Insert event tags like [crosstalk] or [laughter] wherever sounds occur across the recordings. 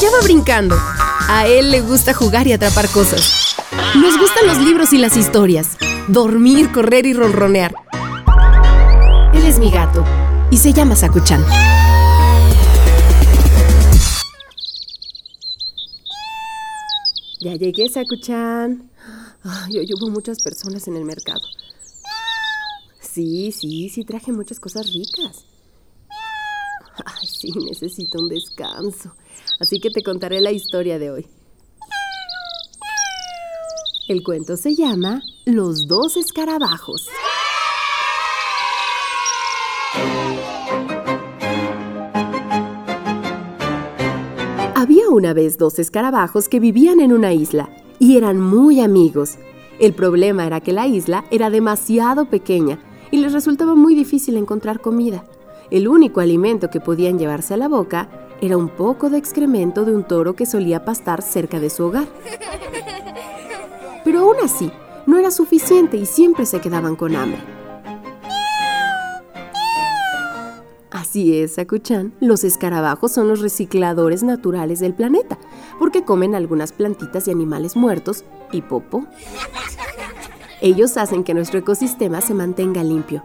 Allá va brincando. A él le gusta jugar y atrapar cosas. Nos gustan los libros y las historias. Dormir, correr y ronronear. Él es mi gato y se llama Sakuchan. Ya llegué, Sakuchan. Ay, hoy hubo muchas personas en el mercado. Sí, sí, sí, traje muchas cosas ricas. Sí, necesito un descanso. Así que te contaré la historia de hoy. El cuento se llama Los dos escarabajos. Había una vez dos escarabajos que vivían en una isla y eran muy amigos. El problema era que la isla era demasiado pequeña y les resultaba muy difícil encontrar comida. El único alimento que podían llevarse a la boca era un poco de excremento de un toro que solía pastar cerca de su hogar. Pero aún así, no era suficiente y siempre se quedaban con hambre. Así es, Sakuchan, los escarabajos son los recicladores naturales del planeta, porque comen algunas plantitas y animales muertos y popo. Ellos hacen que nuestro ecosistema se mantenga limpio.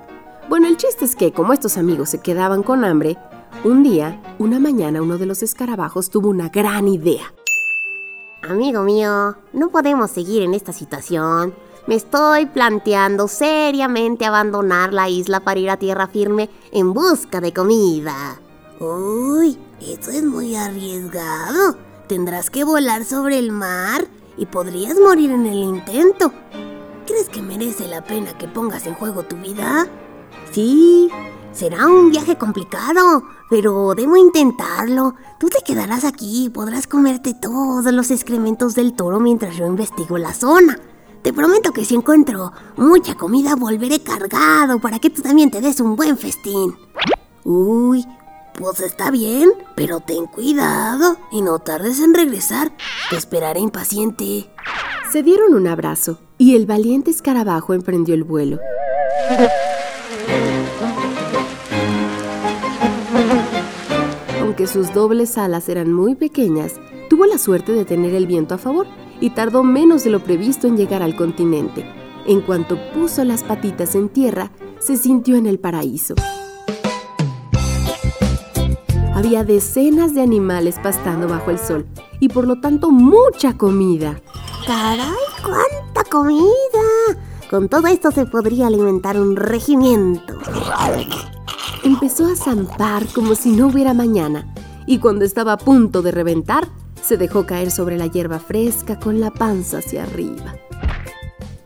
Bueno, el chiste es que, como estos amigos se quedaban con hambre, un día, una mañana, uno de los escarabajos tuvo una gran idea. Amigo mío, no podemos seguir en esta situación. Me estoy planteando seriamente abandonar la isla para ir a tierra firme en busca de comida. Uy, eso es muy arriesgado. Tendrás que volar sobre el mar y podrías morir en el intento. ¿Crees que merece la pena que pongas en juego tu vida? Sí, será un viaje complicado, pero debo intentarlo. Tú te quedarás aquí y podrás comerte todos los excrementos del toro mientras yo investigo la zona. Te prometo que si encuentro mucha comida volveré cargado para que tú también te des un buen festín. Uy, pues está bien, pero ten cuidado y no tardes en regresar. Te esperaré impaciente. Se dieron un abrazo y el valiente escarabajo emprendió el vuelo. Aunque sus dobles alas eran muy pequeñas, tuvo la suerte de tener el viento a favor y tardó menos de lo previsto en llegar al continente. En cuanto puso las patitas en tierra, se sintió en el paraíso. Había decenas de animales pastando bajo el sol y por lo tanto mucha comida. ¡Caray, cuánta comida! Con todo esto se podría alimentar un regimiento. [laughs] Empezó a zampar como si no hubiera mañana y cuando estaba a punto de reventar, se dejó caer sobre la hierba fresca con la panza hacia arriba.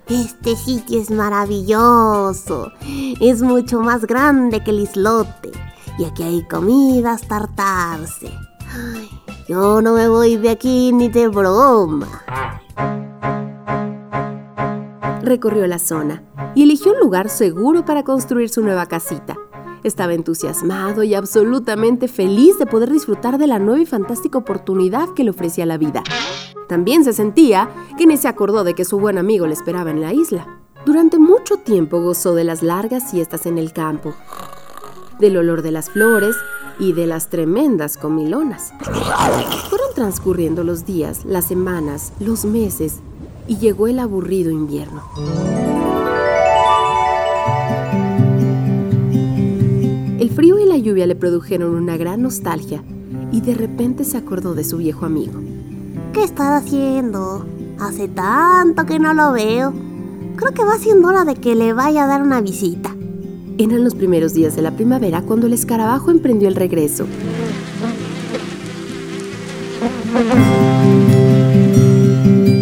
Este sitio es maravilloso. Es mucho más grande que el islote. Y aquí hay comida hasta hartarse. Ay, yo no me voy de aquí ni de broma. Recorrió la zona y eligió un lugar seguro para construir su nueva casita. Estaba entusiasmado y absolutamente feliz de poder disfrutar de la nueva y fantástica oportunidad que le ofrecía la vida. También se sentía que ni se acordó de que su buen amigo le esperaba en la isla. Durante mucho tiempo gozó de las largas siestas en el campo, del olor de las flores y de las tremendas comilonas. Fueron transcurriendo los días, las semanas, los meses y llegó el aburrido invierno. Lluvia le produjeron una gran nostalgia y de repente se acordó de su viejo amigo. ¿Qué estás haciendo? Hace tanto que no lo veo. Creo que va siendo hora de que le vaya a dar una visita. Eran los primeros días de la primavera cuando el escarabajo emprendió el regreso.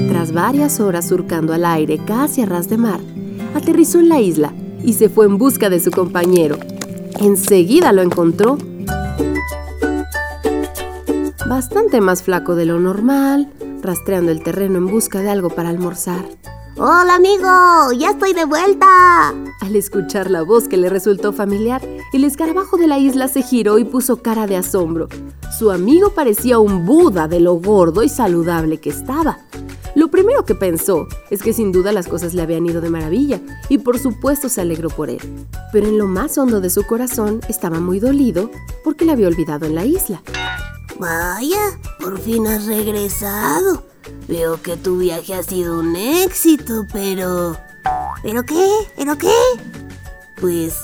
Tras varias horas surcando al aire casi a ras de mar, aterrizó en la isla y se fue en busca de su compañero. Enseguida lo encontró bastante más flaco de lo normal, rastreando el terreno en busca de algo para almorzar. ¡Hola amigo! ¡Ya estoy de vuelta! Al escuchar la voz que le resultó familiar, el escarabajo de la isla se giró y puso cara de asombro. Su amigo parecía un Buda de lo gordo y saludable que estaba. Lo primero que pensó es que sin duda las cosas le habían ido de maravilla y por supuesto se alegró por él. Pero en lo más hondo de su corazón estaba muy dolido porque le había olvidado en la isla. Vaya, por fin has regresado. Veo que tu viaje ha sido un éxito, pero... ¿Pero qué? ¿Pero qué? Pues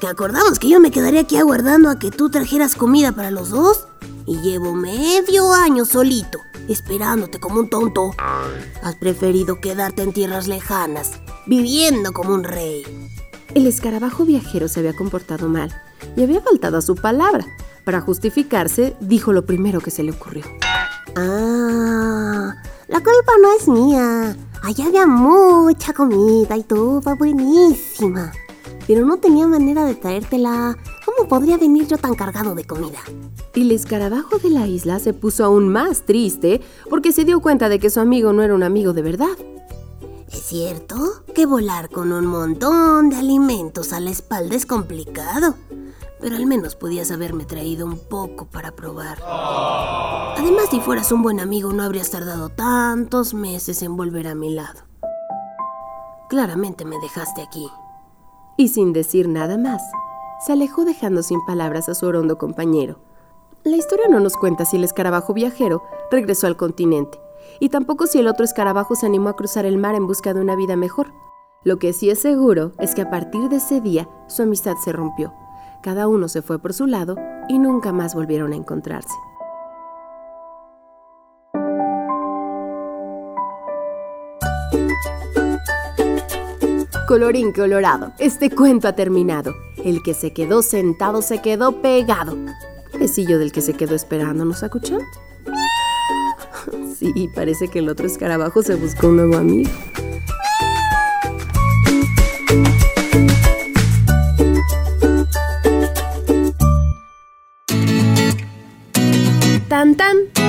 que acordamos que yo me quedaría aquí aguardando a que tú trajeras comida para los dos. Y llevo medio año solito, esperándote como un tonto. Has preferido quedarte en tierras lejanas, viviendo como un rey. El escarabajo viajero se había comportado mal y había faltado a su palabra. Para justificarse, dijo lo primero que se le ocurrió. Ah, la culpa no es mía. Allá había mucha comida y todo buenísima. Pero no tenía manera de traértela. ¿Cómo podría venir yo tan cargado de comida? Y el escarabajo de la isla se puso aún más triste porque se dio cuenta de que su amigo no era un amigo de verdad. ¿Es cierto que volar con un montón de alimentos a la espalda es complicado? Pero al menos podías haberme traído un poco para probar. Además, si fueras un buen amigo, no habrías tardado tantos meses en volver a mi lado. Claramente me dejaste aquí. Y sin decir nada más, se alejó dejando sin palabras a su orondo compañero. La historia no nos cuenta si el escarabajo viajero regresó al continente, y tampoco si el otro escarabajo se animó a cruzar el mar en busca de una vida mejor. Lo que sí es seguro es que a partir de ese día su amistad se rompió. Cada uno se fue por su lado y nunca más volvieron a encontrarse. Colorín colorado, este cuento ha terminado. El que se quedó sentado se quedó pegado. Del que se quedó esperando, ¿nos escuchan? Sí, parece que el otro escarabajo se buscó un nuevo amigo. Tan tan.